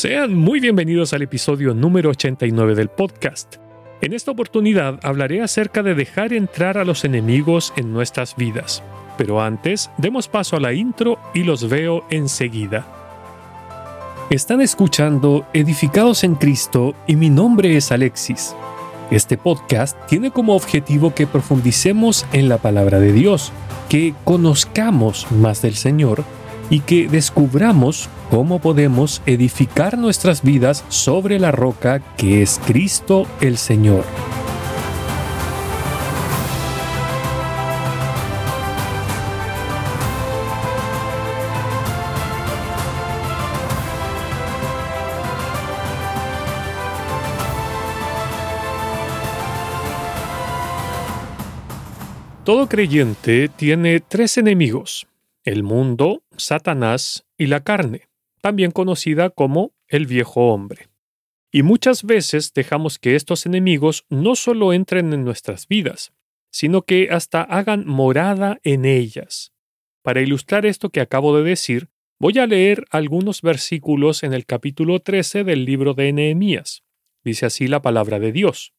Sean muy bienvenidos al episodio número 89 del podcast. En esta oportunidad hablaré acerca de dejar entrar a los enemigos en nuestras vidas. Pero antes, demos paso a la intro y los veo enseguida. Están escuchando Edificados en Cristo y mi nombre es Alexis. Este podcast tiene como objetivo que profundicemos en la palabra de Dios, que conozcamos más del Señor y que descubramos cómo podemos edificar nuestras vidas sobre la roca que es Cristo el Señor. Todo creyente tiene tres enemigos, el mundo, Satanás y la carne, también conocida como el viejo hombre. Y muchas veces dejamos que estos enemigos no solo entren en nuestras vidas, sino que hasta hagan morada en ellas. Para ilustrar esto que acabo de decir, voy a leer algunos versículos en el capítulo 13 del libro de Nehemías. Dice así la palabra de Dios.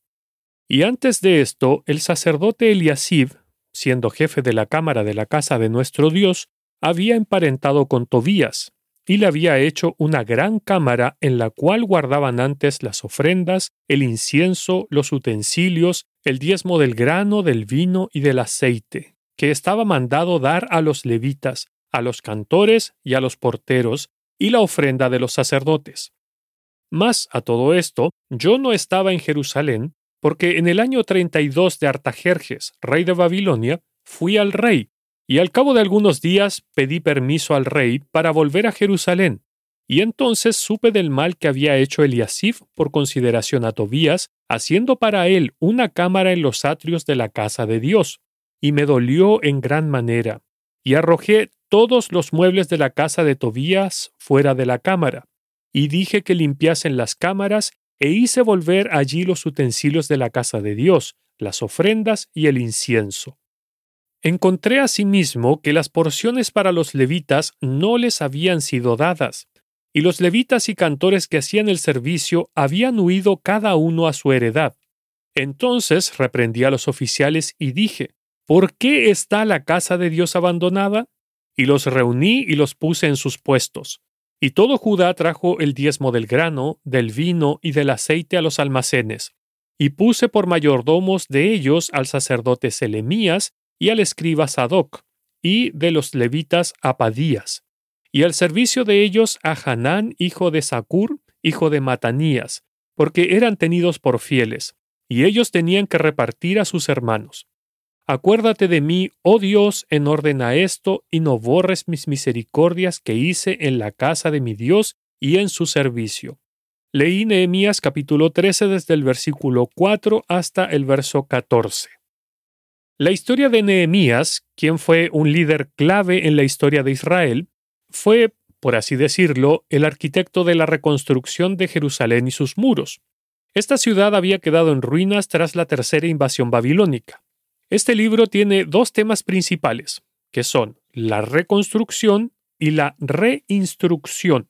Y antes de esto, el sacerdote Eliasib, siendo jefe de la cámara de la casa de nuestro Dios, había emparentado con Tobías, y le había hecho una gran cámara en la cual guardaban antes las ofrendas, el incienso, los utensilios, el diezmo del grano, del vino y del aceite, que estaba mandado dar a los levitas, a los cantores y a los porteros, y la ofrenda de los sacerdotes. Mas a todo esto, yo no estaba en Jerusalén, porque en el año 32 de Artajerjes, rey de Babilonia, fui al rey, y al cabo de algunos días pedí permiso al rey para volver a Jerusalén, y entonces supe del mal que había hecho Eliasif por consideración a Tobías, haciendo para él una cámara en los atrios de la casa de Dios, y me dolió en gran manera, y arrojé todos los muebles de la casa de Tobías fuera de la cámara, y dije que limpiasen las cámaras, e hice volver allí los utensilios de la casa de Dios, las ofrendas y el incienso. Encontré asimismo que las porciones para los levitas no les habían sido dadas, y los levitas y cantores que hacían el servicio habían huido cada uno a su heredad. Entonces reprendí a los oficiales y dije, ¿Por qué está la casa de Dios abandonada? Y los reuní y los puse en sus puestos. Y todo Judá trajo el diezmo del grano, del vino y del aceite a los almacenes. Y puse por mayordomos de ellos al sacerdote Selemías y al escriba Sadoc, y de los levitas a Padías, y al servicio de ellos a Hanán, hijo de Sacur, hijo de Matanías, porque eran tenidos por fieles, y ellos tenían que repartir a sus hermanos. Acuérdate de mí, oh Dios, en orden a esto, y no borres mis misericordias que hice en la casa de mi Dios y en su servicio. Leí Nehemías capítulo 13 desde el versículo 4 hasta el verso 14. La historia de Nehemías, quien fue un líder clave en la historia de Israel, fue, por así decirlo, el arquitecto de la reconstrucción de Jerusalén y sus muros. Esta ciudad había quedado en ruinas tras la tercera invasión babilónica. Este libro tiene dos temas principales, que son la reconstrucción y la reinstrucción.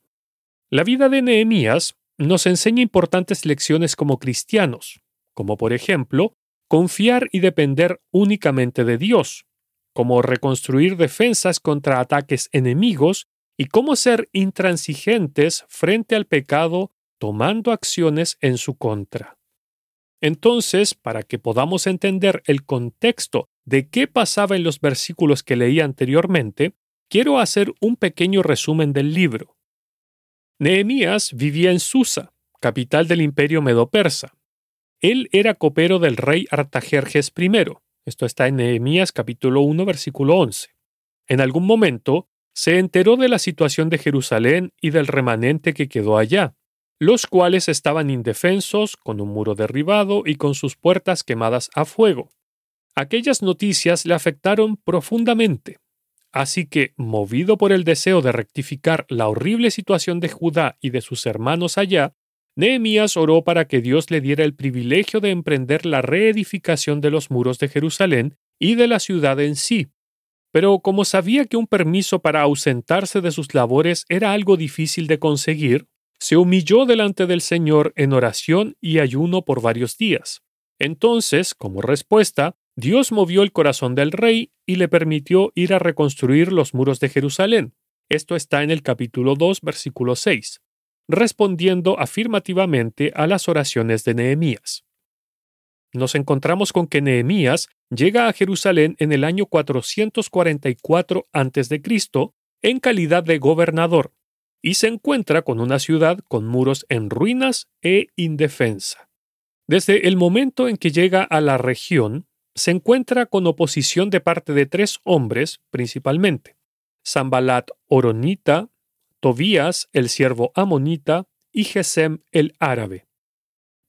La vida de Nehemías nos enseña importantes lecciones como cristianos, como por ejemplo confiar y depender únicamente de Dios, cómo reconstruir defensas contra ataques enemigos y cómo ser intransigentes frente al pecado tomando acciones en su contra. Entonces, para que podamos entender el contexto de qué pasaba en los versículos que leí anteriormente, quiero hacer un pequeño resumen del libro. Nehemías vivía en Susa, capital del imperio medo-persa. Él era copero del rey Artajerjes I. Esto está en Nehemías capítulo 1 versículo 11. En algún momento se enteró de la situación de Jerusalén y del remanente que quedó allá, los cuales estaban indefensos, con un muro derribado y con sus puertas quemadas a fuego. Aquellas noticias le afectaron profundamente. Así que, movido por el deseo de rectificar la horrible situación de Judá y de sus hermanos allá, Nehemías oró para que Dios le diera el privilegio de emprender la reedificación de los muros de Jerusalén y de la ciudad en sí. Pero como sabía que un permiso para ausentarse de sus labores era algo difícil de conseguir, se humilló delante del Señor en oración y ayuno por varios días. Entonces, como respuesta, Dios movió el corazón del rey y le permitió ir a reconstruir los muros de Jerusalén. Esto está en el capítulo 2, versículo 6, respondiendo afirmativamente a las oraciones de Nehemías. Nos encontramos con que Nehemías llega a Jerusalén en el año 444 a.C. en calidad de gobernador y se encuentra con una ciudad con muros en ruinas e indefensa. Desde el momento en que llega a la región, se encuentra con oposición de parte de tres hombres principalmente, Zambalat Oronita, Tobías el siervo amonita y Gesem el árabe.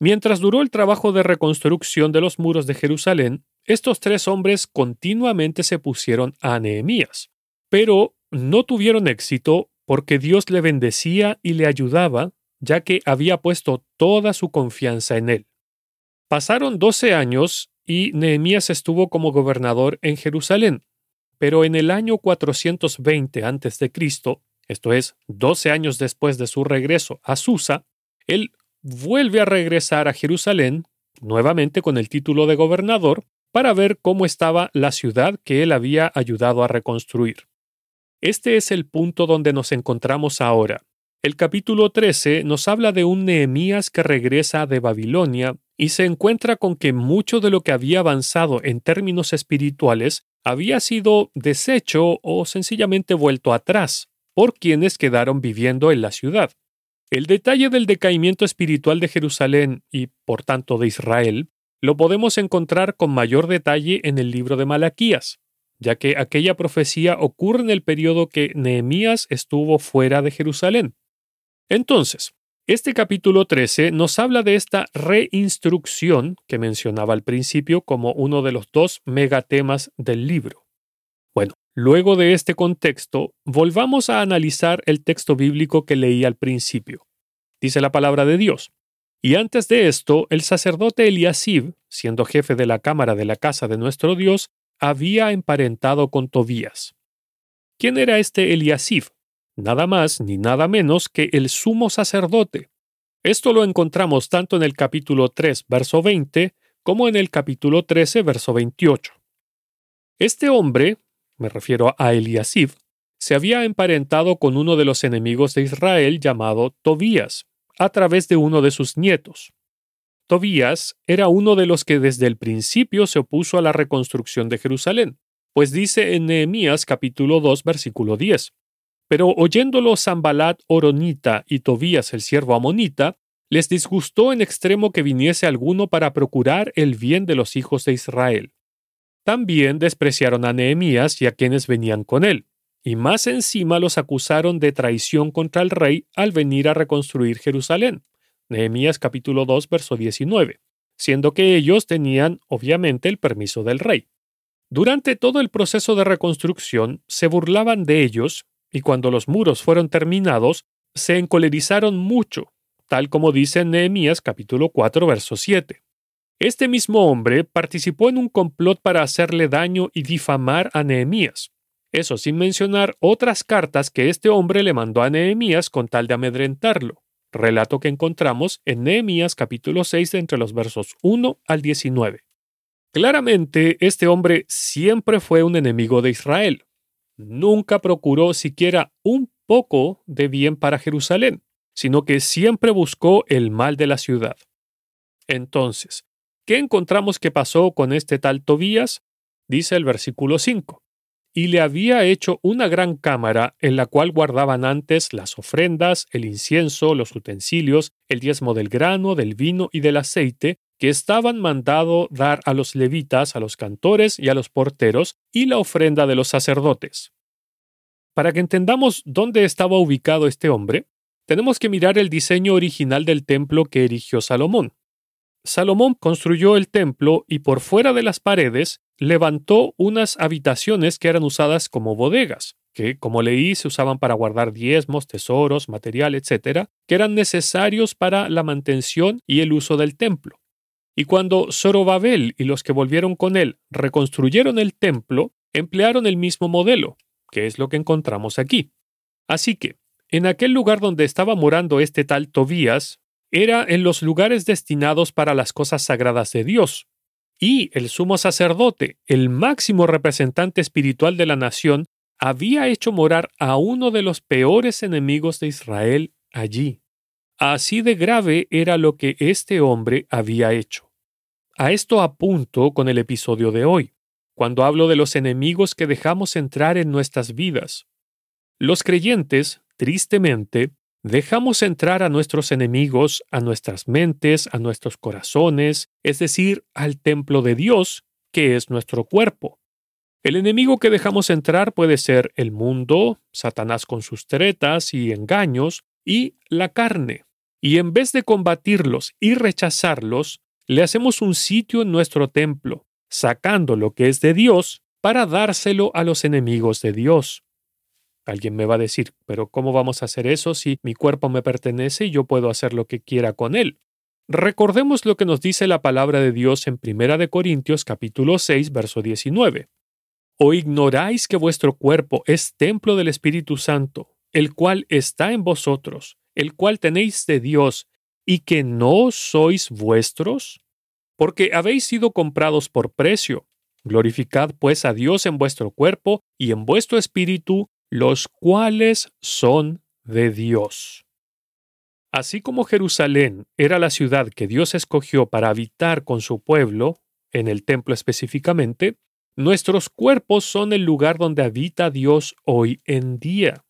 Mientras duró el trabajo de reconstrucción de los muros de Jerusalén, estos tres hombres continuamente se pusieron a Nehemías, pero no tuvieron éxito porque Dios le bendecía y le ayudaba, ya que había puesto toda su confianza en él. Pasaron doce años y Nehemías estuvo como gobernador en Jerusalén, pero en el año 420 a.C., esto es, doce años después de su regreso a Susa, él vuelve a regresar a Jerusalén, nuevamente con el título de gobernador, para ver cómo estaba la ciudad que él había ayudado a reconstruir. Este es el punto donde nos encontramos ahora. El capítulo 13 nos habla de un Nehemías que regresa de Babilonia y se encuentra con que mucho de lo que había avanzado en términos espirituales había sido deshecho o sencillamente vuelto atrás por quienes quedaron viviendo en la ciudad. El detalle del decaimiento espiritual de Jerusalén y, por tanto, de Israel, lo podemos encontrar con mayor detalle en el libro de Malaquías, ya que aquella profecía ocurre en el periodo que Nehemías estuvo fuera de Jerusalén. Entonces, este capítulo 13 nos habla de esta reinstrucción que mencionaba al principio como uno de los dos megatemas del libro. Bueno, luego de este contexto, volvamos a analizar el texto bíblico que leí al principio. Dice la palabra de Dios. Y antes de esto, el sacerdote Eliasib, siendo jefe de la cámara de la casa de nuestro Dios, había emparentado con Tobías. ¿Quién era este Eliasib? nada más ni nada menos que el sumo sacerdote. Esto lo encontramos tanto en el capítulo 3, verso 20, como en el capítulo 13, verso 28. Este hombre, me refiero a Eliasib, se había emparentado con uno de los enemigos de Israel llamado Tobías, a través de uno de sus nietos. Tobías era uno de los que desde el principio se opuso a la reconstrucción de Jerusalén, pues dice en Nehemías capítulo 2 versículo 10, pero oyéndolo Zambalat Oronita y Tobías el siervo amonita, les disgustó en extremo que viniese alguno para procurar el bien de los hijos de Israel. También despreciaron a Nehemías y a quienes venían con él, y más encima los acusaron de traición contra el rey al venir a reconstruir Jerusalén. Nehemías capítulo 2 verso 19, siendo que ellos tenían obviamente el permiso del rey. Durante todo el proceso de reconstrucción se burlaban de ellos y cuando los muros fueron terminados, se encolerizaron mucho, tal como dice Nehemías capítulo 4 verso 7. Este mismo hombre participó en un complot para hacerle daño y difamar a Nehemías. Eso sin mencionar otras cartas que este hombre le mandó a Nehemías con tal de amedrentarlo, relato que encontramos en Nehemías capítulo 6 entre los versos 1 al 19. Claramente, este hombre siempre fue un enemigo de Israel, nunca procuró siquiera un poco de bien para Jerusalén, sino que siempre buscó el mal de la ciudad. Entonces, ¿qué encontramos que pasó con este tal Tobías? Dice el versículo 5. Y le había hecho una gran cámara en la cual guardaban antes las ofrendas, el incienso, los utensilios, el diezmo del grano, del vino y del aceite, que estaban mandado dar a los levitas, a los cantores y a los porteros, y la ofrenda de los sacerdotes. Para que entendamos dónde estaba ubicado este hombre, tenemos que mirar el diseño original del templo que erigió Salomón. Salomón construyó el templo y por fuera de las paredes levantó unas habitaciones que eran usadas como bodegas, que, como leí, se usaban para guardar diezmos, tesoros, material, etc., que eran necesarios para la mantención y el uso del templo. Y cuando Zorobabel y los que volvieron con él reconstruyeron el templo, emplearon el mismo modelo, que es lo que encontramos aquí. Así que, En aquel lugar donde estaba morando este tal Tobías, era en los lugares destinados para las cosas sagradas de Dios. Y el sumo sacerdote, el máximo representante espiritual de la nación, había hecho morar a uno de los peores enemigos de Israel allí. Así de grave era lo que este hombre había hecho. A esto apunto con el episodio de hoy, cuando hablo de los enemigos que dejamos entrar en nuestras vidas. Los creyentes, tristemente, dejamos entrar a nuestros enemigos, a nuestras mentes, a nuestros corazones, es decir, al templo de Dios, que es nuestro cuerpo. El enemigo que dejamos entrar puede ser el mundo, Satanás con sus tretas y engaños, y la carne. Y en vez de combatirlos y rechazarlos, le hacemos un sitio en nuestro templo, sacando lo que es de Dios para dárselo a los enemigos de Dios. Alguien me va a decir, pero ¿cómo vamos a hacer eso si mi cuerpo me pertenece y yo puedo hacer lo que quiera con él? Recordemos lo que nos dice la palabra de Dios en 1 Corintios capítulo 6, verso 19. ¿O ignoráis que vuestro cuerpo es templo del Espíritu Santo, el cual está en vosotros, el cual tenéis de Dios, y que no sois vuestros? Porque habéis sido comprados por precio. Glorificad pues a Dios en vuestro cuerpo y en vuestro espíritu, los cuales son de Dios. Así como Jerusalén era la ciudad que Dios escogió para habitar con su pueblo, en el templo específicamente, nuestros cuerpos son el lugar donde habita Dios hoy en día.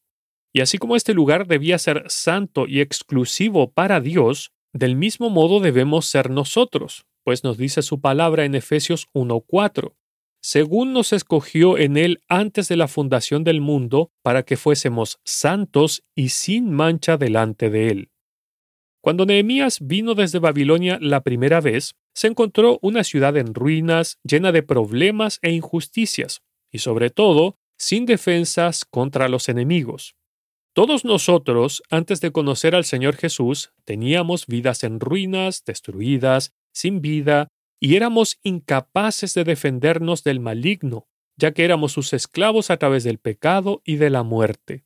Y así como este lugar debía ser santo y exclusivo para Dios, del mismo modo debemos ser nosotros, pues nos dice su palabra en Efesios 1.4 según nos escogió en Él antes de la fundación del mundo, para que fuésemos santos y sin mancha delante de Él. Cuando Nehemías vino desde Babilonia la primera vez, se encontró una ciudad en ruinas, llena de problemas e injusticias, y sobre todo, sin defensas contra los enemigos. Todos nosotros, antes de conocer al Señor Jesús, teníamos vidas en ruinas, destruidas, sin vida, y éramos incapaces de defendernos del maligno, ya que éramos sus esclavos a través del pecado y de la muerte.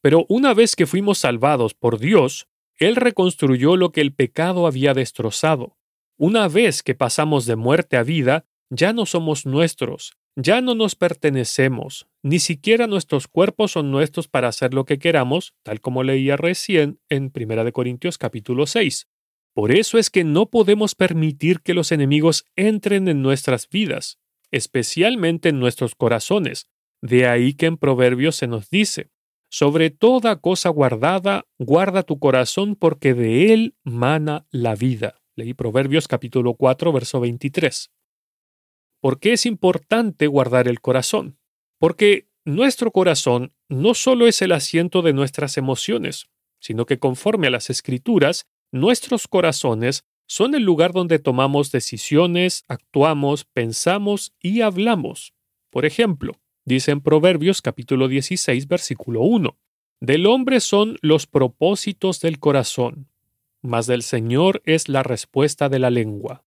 Pero una vez que fuimos salvados por Dios, Él reconstruyó lo que el pecado había destrozado. Una vez que pasamos de muerte a vida, ya no somos nuestros, ya no nos pertenecemos, ni siquiera nuestros cuerpos son nuestros para hacer lo que queramos, tal como leía recién en 1 Corintios capítulo 6. Por eso es que no podemos permitir que los enemigos entren en nuestras vidas, especialmente en nuestros corazones. De ahí que en Proverbios se nos dice, sobre toda cosa guardada, guarda tu corazón porque de él mana la vida. Leí Proverbios capítulo 4, verso 23. ¿Por qué es importante guardar el corazón? Porque nuestro corazón no solo es el asiento de nuestras emociones, sino que conforme a las escrituras, Nuestros corazones son el lugar donde tomamos decisiones, actuamos, pensamos y hablamos. Por ejemplo, dice en Proverbios capítulo 16 versículo 1, Del hombre son los propósitos del corazón, mas del Señor es la respuesta de la lengua.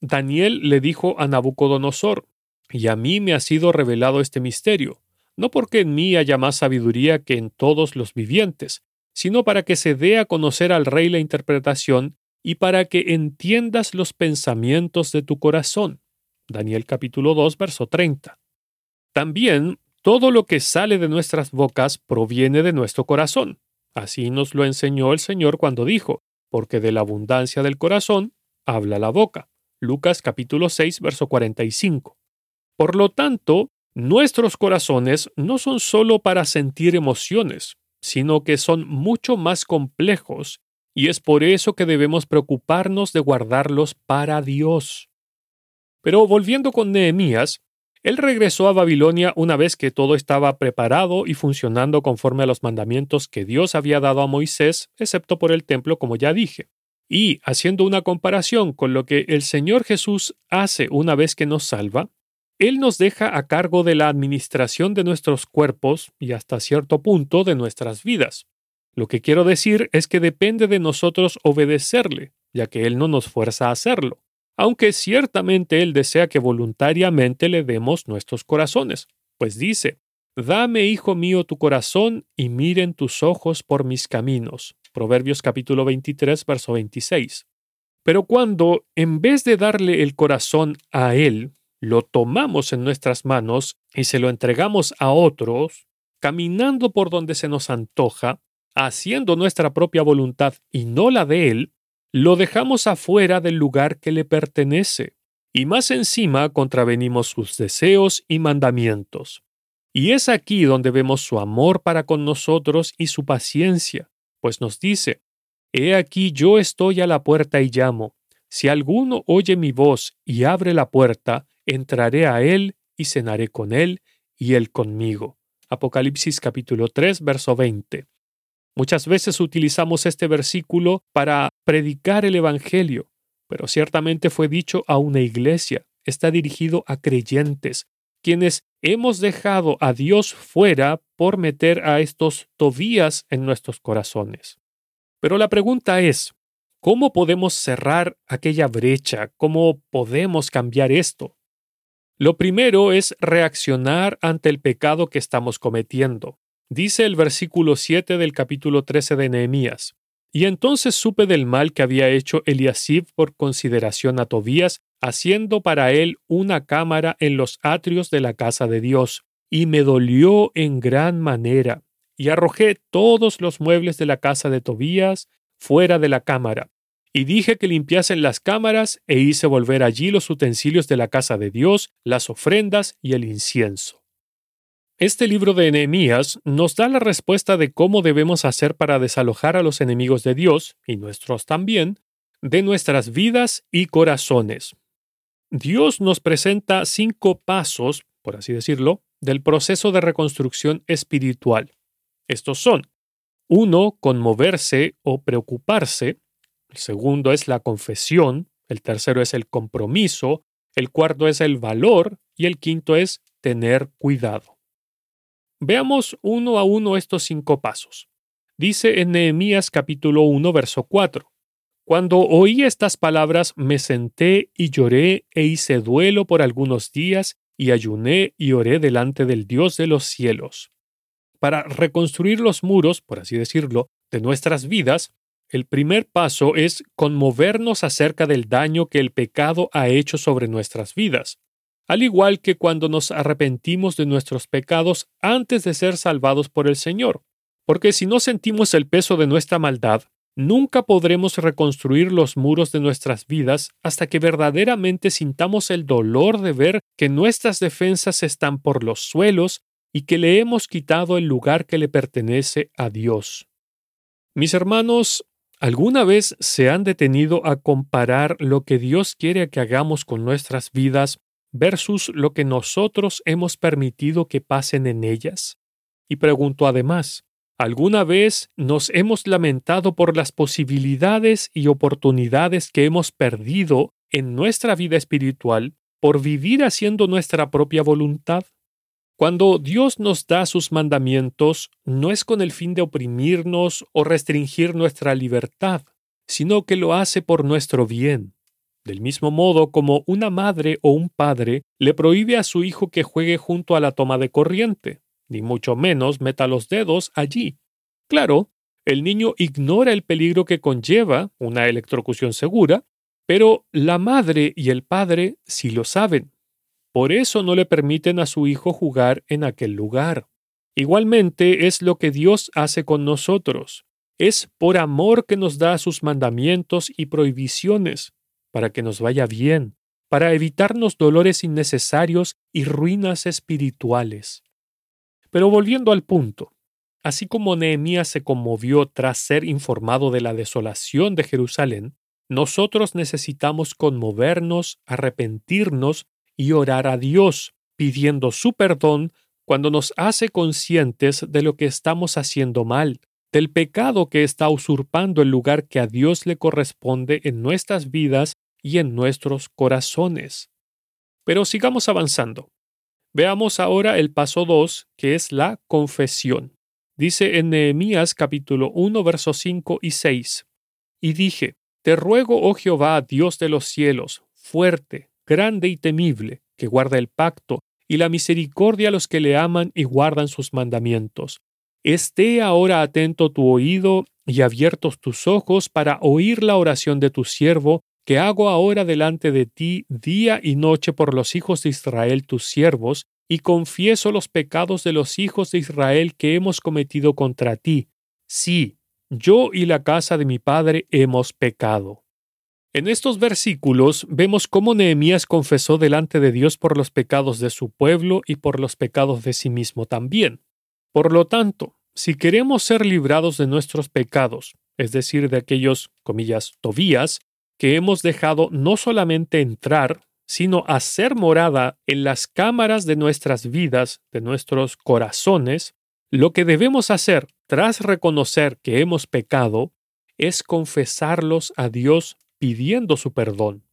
Daniel le dijo a Nabucodonosor, y a mí me ha sido revelado este misterio, no porque en mí haya más sabiduría que en todos los vivientes, sino para que se dé a conocer al rey la interpretación y para que entiendas los pensamientos de tu corazón. Daniel capítulo 2, verso 30. También todo lo que sale de nuestras bocas proviene de nuestro corazón. Así nos lo enseñó el Señor cuando dijo, porque de la abundancia del corazón habla la boca. Lucas capítulo 6, verso 45. Por lo tanto, nuestros corazones no son sólo para sentir emociones, sino que son mucho más complejos, y es por eso que debemos preocuparnos de guardarlos para Dios. Pero volviendo con Nehemías, él regresó a Babilonia una vez que todo estaba preparado y funcionando conforme a los mandamientos que Dios había dado a Moisés, excepto por el templo, como ya dije. Y, haciendo una comparación con lo que el Señor Jesús hace una vez que nos salva, él nos deja a cargo de la administración de nuestros cuerpos y hasta cierto punto de nuestras vidas. Lo que quiero decir es que depende de nosotros obedecerle, ya que Él no nos fuerza a hacerlo, aunque ciertamente Él desea que voluntariamente le demos nuestros corazones, pues dice, Dame, hijo mío, tu corazón y miren tus ojos por mis caminos. Proverbios capítulo 23, verso 26. Pero cuando, en vez de darle el corazón a Él, lo tomamos en nuestras manos y se lo entregamos a otros, caminando por donde se nos antoja, haciendo nuestra propia voluntad y no la de Él, lo dejamos afuera del lugar que le pertenece, y más encima contravenimos sus deseos y mandamientos. Y es aquí donde vemos su amor para con nosotros y su paciencia, pues nos dice, He aquí yo estoy a la puerta y llamo. Si alguno oye mi voz y abre la puerta, entraré a él y cenaré con él y él conmigo. Apocalipsis capítulo 3, verso 20. Muchas veces utilizamos este versículo para predicar el Evangelio, pero ciertamente fue dicho a una iglesia, está dirigido a creyentes, quienes hemos dejado a Dios fuera por meter a estos Tobías en nuestros corazones. Pero la pregunta es, ¿cómo podemos cerrar aquella brecha? ¿Cómo podemos cambiar esto? Lo primero es reaccionar ante el pecado que estamos cometiendo. Dice el versículo 7 del capítulo 13 de Nehemías. Y entonces supe del mal que había hecho Eliasib por consideración a Tobías, haciendo para él una cámara en los atrios de la casa de Dios, y me dolió en gran manera, y arrojé todos los muebles de la casa de Tobías fuera de la cámara, y dije que limpiasen las cámaras e hice volver allí los utensilios de la casa de Dios, las ofrendas y el incienso. Este libro de Nehemías nos da la respuesta de cómo debemos hacer para desalojar a los enemigos de Dios, y nuestros también, de nuestras vidas y corazones. Dios nos presenta cinco pasos, por así decirlo, del proceso de reconstrucción espiritual. Estos son, uno, conmoverse o preocuparse, el segundo es la confesión, el tercero es el compromiso, el cuarto es el valor y el quinto es tener cuidado. Veamos uno a uno estos cinco pasos. Dice en Nehemías capítulo 1, verso 4. Cuando oí estas palabras me senté y lloré e hice duelo por algunos días y ayuné y oré delante del Dios de los cielos. Para reconstruir los muros, por así decirlo, de nuestras vidas, el primer paso es conmovernos acerca del daño que el pecado ha hecho sobre nuestras vidas, al igual que cuando nos arrepentimos de nuestros pecados antes de ser salvados por el Señor. Porque si no sentimos el peso de nuestra maldad, nunca podremos reconstruir los muros de nuestras vidas hasta que verdaderamente sintamos el dolor de ver que nuestras defensas están por los suelos y que le hemos quitado el lugar que le pertenece a Dios. Mis hermanos, ¿alguna vez se han detenido a comparar lo que Dios quiere que hagamos con nuestras vidas versus lo que nosotros hemos permitido que pasen en ellas? Y pregunto además, ¿alguna vez nos hemos lamentado por las posibilidades y oportunidades que hemos perdido en nuestra vida espiritual por vivir haciendo nuestra propia voluntad? Cuando Dios nos da sus mandamientos, no es con el fin de oprimirnos o restringir nuestra libertad, sino que lo hace por nuestro bien. Del mismo modo como una madre o un padre le prohíbe a su hijo que juegue junto a la toma de corriente, ni mucho menos meta los dedos allí. Claro, el niño ignora el peligro que conlleva una electrocución segura, pero la madre y el padre sí lo saben por eso no le permiten a su hijo jugar en aquel lugar. Igualmente es lo que Dios hace con nosotros. Es por amor que nos da sus mandamientos y prohibiciones, para que nos vaya bien, para evitarnos dolores innecesarios y ruinas espirituales. Pero volviendo al punto, así como Nehemías se conmovió tras ser informado de la desolación de Jerusalén, nosotros necesitamos conmovernos, arrepentirnos y orar a Dios, pidiendo su perdón cuando nos hace conscientes de lo que estamos haciendo mal, del pecado que está usurpando el lugar que a Dios le corresponde en nuestras vidas y en nuestros corazones. Pero sigamos avanzando. Veamos ahora el paso 2, que es la confesión. Dice en Nehemías capítulo 1, versos 5 y 6. Y dije, Te ruego, oh Jehová, Dios de los cielos, fuerte, grande y temible, que guarda el pacto y la misericordia a los que le aman y guardan sus mandamientos. Esté ahora atento tu oído y abiertos tus ojos para oír la oración de tu siervo, que hago ahora delante de ti día y noche por los hijos de Israel tus siervos, y confieso los pecados de los hijos de Israel que hemos cometido contra ti. Sí, yo y la casa de mi padre hemos pecado. En estos versículos vemos cómo Nehemías confesó delante de Dios por los pecados de su pueblo y por los pecados de sí mismo también. Por lo tanto, si queremos ser librados de nuestros pecados, es decir, de aquellos, comillas, tobías, que hemos dejado no solamente entrar, sino hacer morada en las cámaras de nuestras vidas, de nuestros corazones, lo que debemos hacer tras reconocer que hemos pecado es confesarlos a Dios pidiendo su perdón.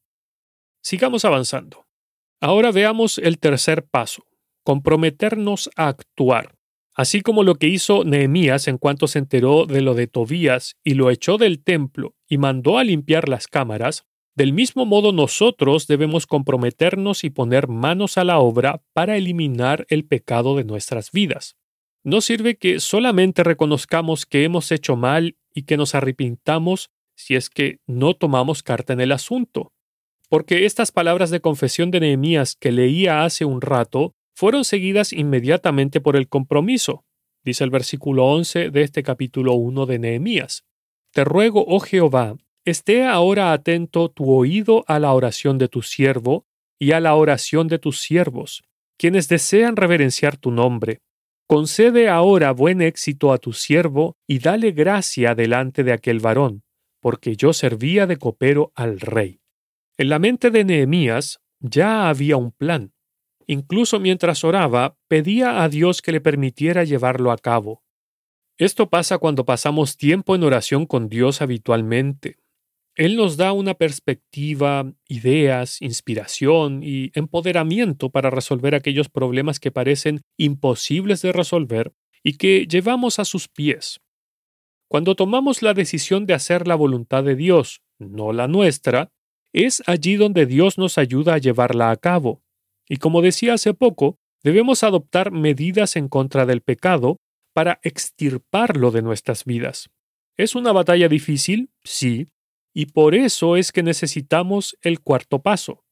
Sigamos avanzando. Ahora veamos el tercer paso, comprometernos a actuar. Así como lo que hizo Nehemías en cuanto se enteró de lo de Tobías y lo echó del templo y mandó a limpiar las cámaras, del mismo modo nosotros debemos comprometernos y poner manos a la obra para eliminar el pecado de nuestras vidas. No sirve que solamente reconozcamos que hemos hecho mal y que nos arrepintamos si es que no tomamos carta en el asunto. Porque estas palabras de confesión de Nehemías que leía hace un rato fueron seguidas inmediatamente por el compromiso, dice el versículo 11 de este capítulo 1 de Nehemías. Te ruego, oh Jehová, esté ahora atento tu oído a la oración de tu siervo y a la oración de tus siervos, quienes desean reverenciar tu nombre. Concede ahora buen éxito a tu siervo y dale gracia delante de aquel varón porque yo servía de copero al rey. En la mente de Nehemías ya había un plan. Incluso mientras oraba, pedía a Dios que le permitiera llevarlo a cabo. Esto pasa cuando pasamos tiempo en oración con Dios habitualmente. Él nos da una perspectiva, ideas, inspiración y empoderamiento para resolver aquellos problemas que parecen imposibles de resolver y que llevamos a sus pies. Cuando tomamos la decisión de hacer la voluntad de Dios, no la nuestra, es allí donde Dios nos ayuda a llevarla a cabo. Y como decía hace poco, debemos adoptar medidas en contra del pecado para extirparlo de nuestras vidas. ¿Es una batalla difícil? Sí, y por eso es que necesitamos el cuarto paso,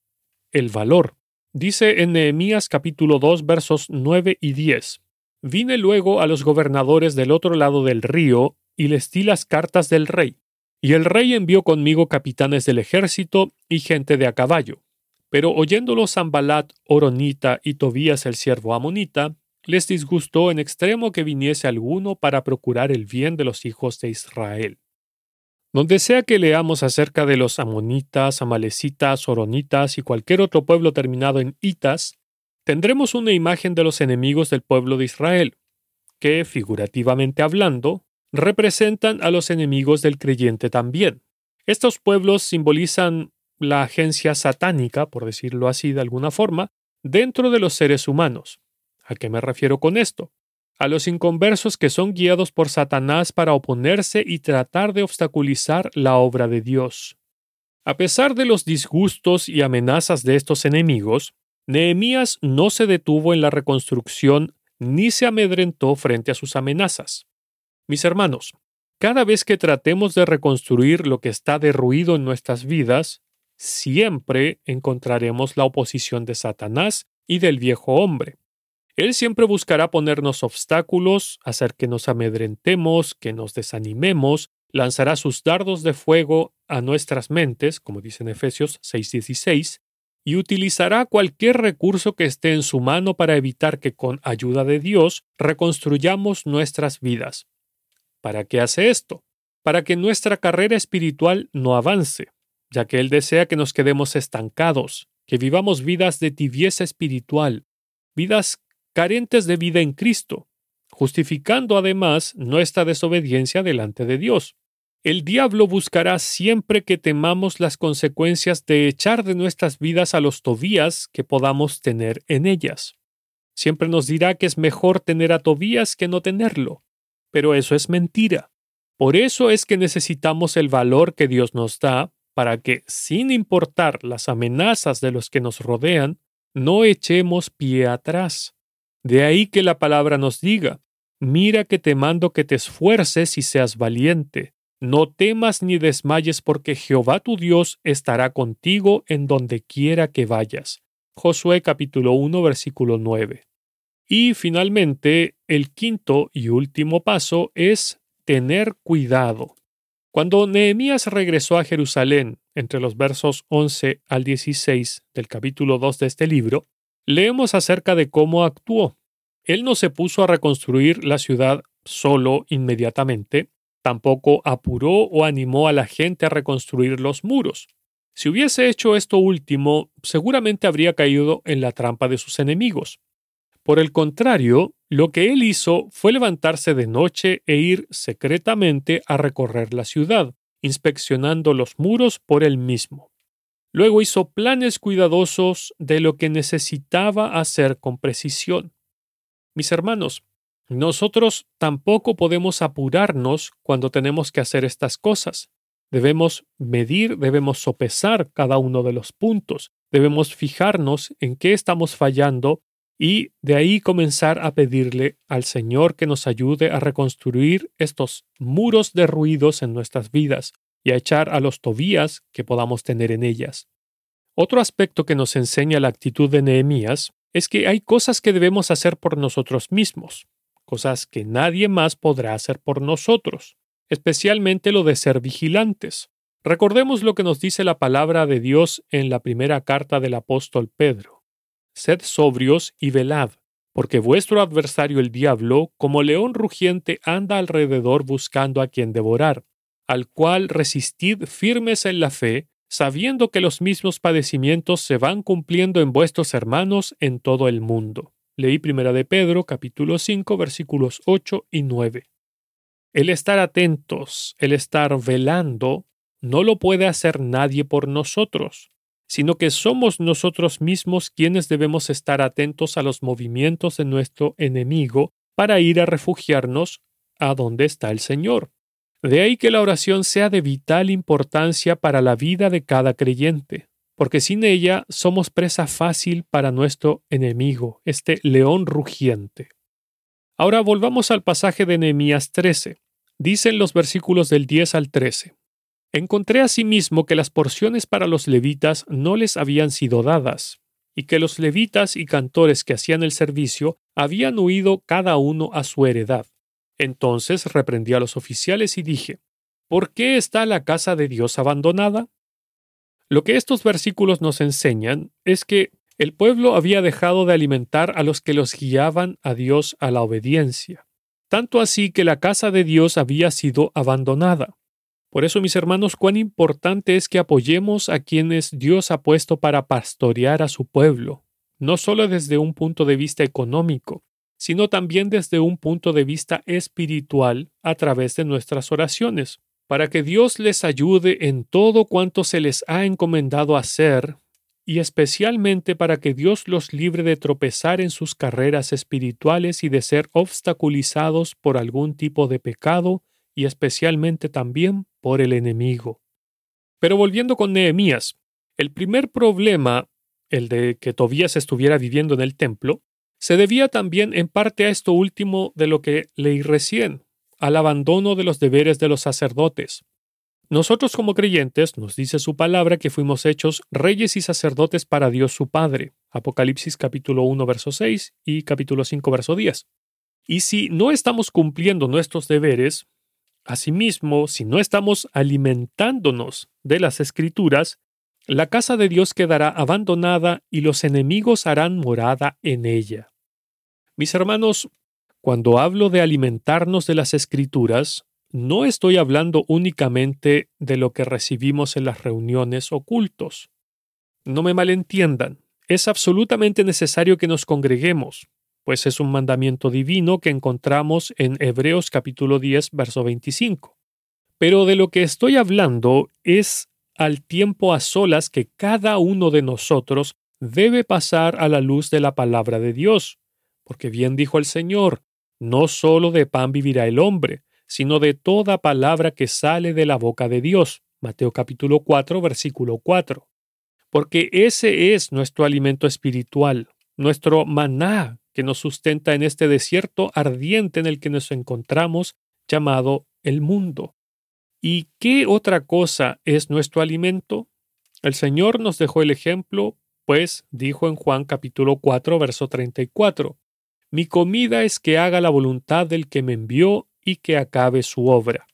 el valor. Dice en Nehemías capítulo 2 versos 9 y 10. Vine luego a los gobernadores del otro lado del río y les di las cartas del rey. Y el rey envió conmigo capitanes del ejército y gente de a caballo. Pero oyéndolo Zambalat, Oronita y Tobías el siervo amonita, les disgustó en extremo que viniese alguno para procurar el bien de los hijos de Israel. Donde sea que leamos acerca de los amonitas, amalecitas, oronitas y cualquier otro pueblo terminado en itas, tendremos una imagen de los enemigos del pueblo de Israel, que, figurativamente hablando, representan a los enemigos del creyente también. Estos pueblos simbolizan la agencia satánica, por decirlo así de alguna forma, dentro de los seres humanos. ¿A qué me refiero con esto? A los inconversos que son guiados por Satanás para oponerse y tratar de obstaculizar la obra de Dios. A pesar de los disgustos y amenazas de estos enemigos, Nehemías no se detuvo en la reconstrucción ni se amedrentó frente a sus amenazas. Mis hermanos, cada vez que tratemos de reconstruir lo que está derruido en nuestras vidas, siempre encontraremos la oposición de Satanás y del viejo hombre. Él siempre buscará ponernos obstáculos, hacer que nos amedrentemos, que nos desanimemos, lanzará sus dardos de fuego a nuestras mentes, como dice en Efesios 6:16, y utilizará cualquier recurso que esté en su mano para evitar que con ayuda de Dios reconstruyamos nuestras vidas. ¿Para qué hace esto? Para que nuestra carrera espiritual no avance, ya que Él desea que nos quedemos estancados, que vivamos vidas de tibieza espiritual, vidas carentes de vida en Cristo, justificando además nuestra desobediencia delante de Dios. El diablo buscará siempre que temamos las consecuencias de echar de nuestras vidas a los Tobías que podamos tener en ellas. Siempre nos dirá que es mejor tener a Tobías que no tenerlo, pero eso es mentira. Por eso es que necesitamos el valor que Dios nos da para que, sin importar las amenazas de los que nos rodean, no echemos pie atrás. De ahí que la palabra nos diga, mira que te mando que te esfuerces y seas valiente. No temas ni desmayes porque Jehová tu Dios estará contigo en donde quiera que vayas. Josué capítulo 1 versículo 9. Y finalmente, el quinto y último paso es tener cuidado. Cuando Nehemías regresó a Jerusalén, entre los versos 11 al 16 del capítulo 2 de este libro, leemos acerca de cómo actuó. Él no se puso a reconstruir la ciudad solo inmediatamente, tampoco apuró o animó a la gente a reconstruir los muros. Si hubiese hecho esto último, seguramente habría caído en la trampa de sus enemigos. Por el contrario, lo que él hizo fue levantarse de noche e ir secretamente a recorrer la ciudad, inspeccionando los muros por él mismo. Luego hizo planes cuidadosos de lo que necesitaba hacer con precisión. Mis hermanos, nosotros tampoco podemos apurarnos cuando tenemos que hacer estas cosas. Debemos medir, debemos sopesar cada uno de los puntos, debemos fijarnos en qué estamos fallando y de ahí comenzar a pedirle al Señor que nos ayude a reconstruir estos muros derruidos en nuestras vidas y a echar a los tobías que podamos tener en ellas. Otro aspecto que nos enseña la actitud de Nehemías es que hay cosas que debemos hacer por nosotros mismos, cosas que nadie más podrá hacer por nosotros especialmente lo de ser vigilantes. Recordemos lo que nos dice la palabra de Dios en la primera carta del apóstol Pedro. Sed sobrios y velad, porque vuestro adversario el diablo, como león rugiente, anda alrededor buscando a quien devorar, al cual resistid firmes en la fe, sabiendo que los mismos padecimientos se van cumpliendo en vuestros hermanos en todo el mundo. Leí primera de Pedro capítulo 5 versículos 8 y 9. El estar atentos, el estar velando, no lo puede hacer nadie por nosotros, sino que somos nosotros mismos quienes debemos estar atentos a los movimientos de nuestro enemigo para ir a refugiarnos a donde está el Señor. De ahí que la oración sea de vital importancia para la vida de cada creyente, porque sin ella somos presa fácil para nuestro enemigo, este león rugiente. Ahora volvamos al pasaje de Nehemías 13. Dicen los versículos del 10 al 13. Encontré asimismo que las porciones para los levitas no les habían sido dadas, y que los levitas y cantores que hacían el servicio habían huido cada uno a su heredad. Entonces reprendí a los oficiales y dije, ¿Por qué está la casa de Dios abandonada? Lo que estos versículos nos enseñan es que el pueblo había dejado de alimentar a los que los guiaban a Dios a la obediencia tanto así que la casa de Dios había sido abandonada. Por eso, mis hermanos, cuán importante es que apoyemos a quienes Dios ha puesto para pastorear a su pueblo, no solo desde un punto de vista económico, sino también desde un punto de vista espiritual a través de nuestras oraciones, para que Dios les ayude en todo cuanto se les ha encomendado hacer y especialmente para que Dios los libre de tropezar en sus carreras espirituales y de ser obstaculizados por algún tipo de pecado y especialmente también por el enemigo. Pero volviendo con Nehemías, el primer problema, el de que Tobías estuviera viviendo en el templo, se debía también en parte a esto último de lo que leí recién, al abandono de los deberes de los sacerdotes, nosotros como creyentes, nos dice su palabra que fuimos hechos reyes y sacerdotes para Dios su Padre. Apocalipsis capítulo 1 verso 6 y capítulo 5 verso 10. Y si no estamos cumpliendo nuestros deberes, asimismo, si no estamos alimentándonos de las escrituras, la casa de Dios quedará abandonada y los enemigos harán morada en ella. Mis hermanos, cuando hablo de alimentarnos de las escrituras, no estoy hablando únicamente de lo que recibimos en las reuniones o cultos. No me malentiendan, es absolutamente necesario que nos congreguemos, pues es un mandamiento divino que encontramos en Hebreos capítulo 10, verso 25. Pero de lo que estoy hablando es al tiempo a solas que cada uno de nosotros debe pasar a la luz de la palabra de Dios, porque bien dijo el Señor, no solo de pan vivirá el hombre, sino de toda palabra que sale de la boca de Dios. Mateo capítulo 4, versículo 4. porque ese es nuestro alimento espiritual, nuestro maná que nos sustenta en este desierto ardiente en el que nos encontramos, llamado el mundo. ¿Y qué otra cosa es nuestro alimento? El Señor nos dejó el ejemplo, pues dijo en Juan capítulo 4, verso 34, Mi comida es que haga la voluntad del que me envió y que acabe su obra.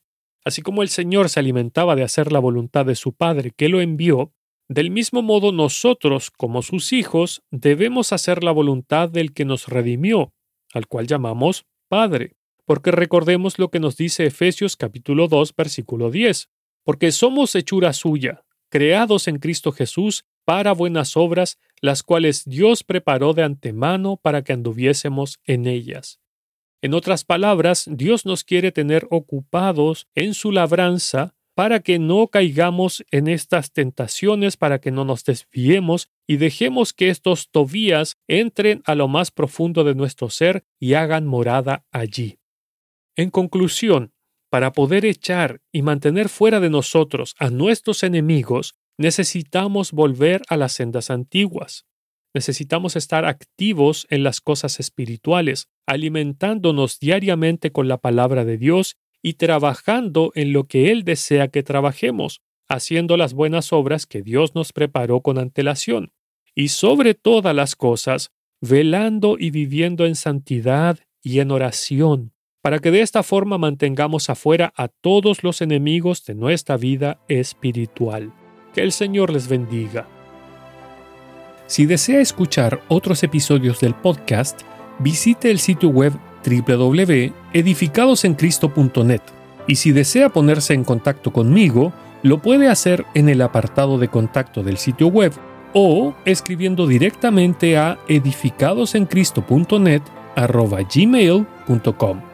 Así como el Señor se alimentaba de hacer la voluntad de su Padre que lo envió, del mismo modo nosotros, como sus hijos, debemos hacer la voluntad del que nos redimió, al cual llamamos Padre, porque recordemos lo que nos dice Efesios capítulo 2 versículo 10, porque somos hechura suya, creados en Cristo Jesús para buenas obras, las cuales Dios preparó de antemano para que anduviésemos en ellas. En otras palabras, Dios nos quiere tener ocupados en su labranza para que no caigamos en estas tentaciones, para que no nos desviemos y dejemos que estos Tobías entren a lo más profundo de nuestro ser y hagan morada allí. En conclusión, para poder echar y mantener fuera de nosotros a nuestros enemigos, necesitamos volver a las sendas antiguas. Necesitamos estar activos en las cosas espirituales, alimentándonos diariamente con la palabra de Dios y trabajando en lo que Él desea que trabajemos, haciendo las buenas obras que Dios nos preparó con antelación, y sobre todas las cosas, velando y viviendo en santidad y en oración, para que de esta forma mantengamos afuera a todos los enemigos de nuestra vida espiritual. Que el Señor les bendiga. Si desea escuchar otros episodios del podcast, visite el sitio web www.edificadosencristo.net y si desea ponerse en contacto conmigo, lo puede hacer en el apartado de contacto del sitio web o escribiendo directamente a edificadosencristo.net gmail.com.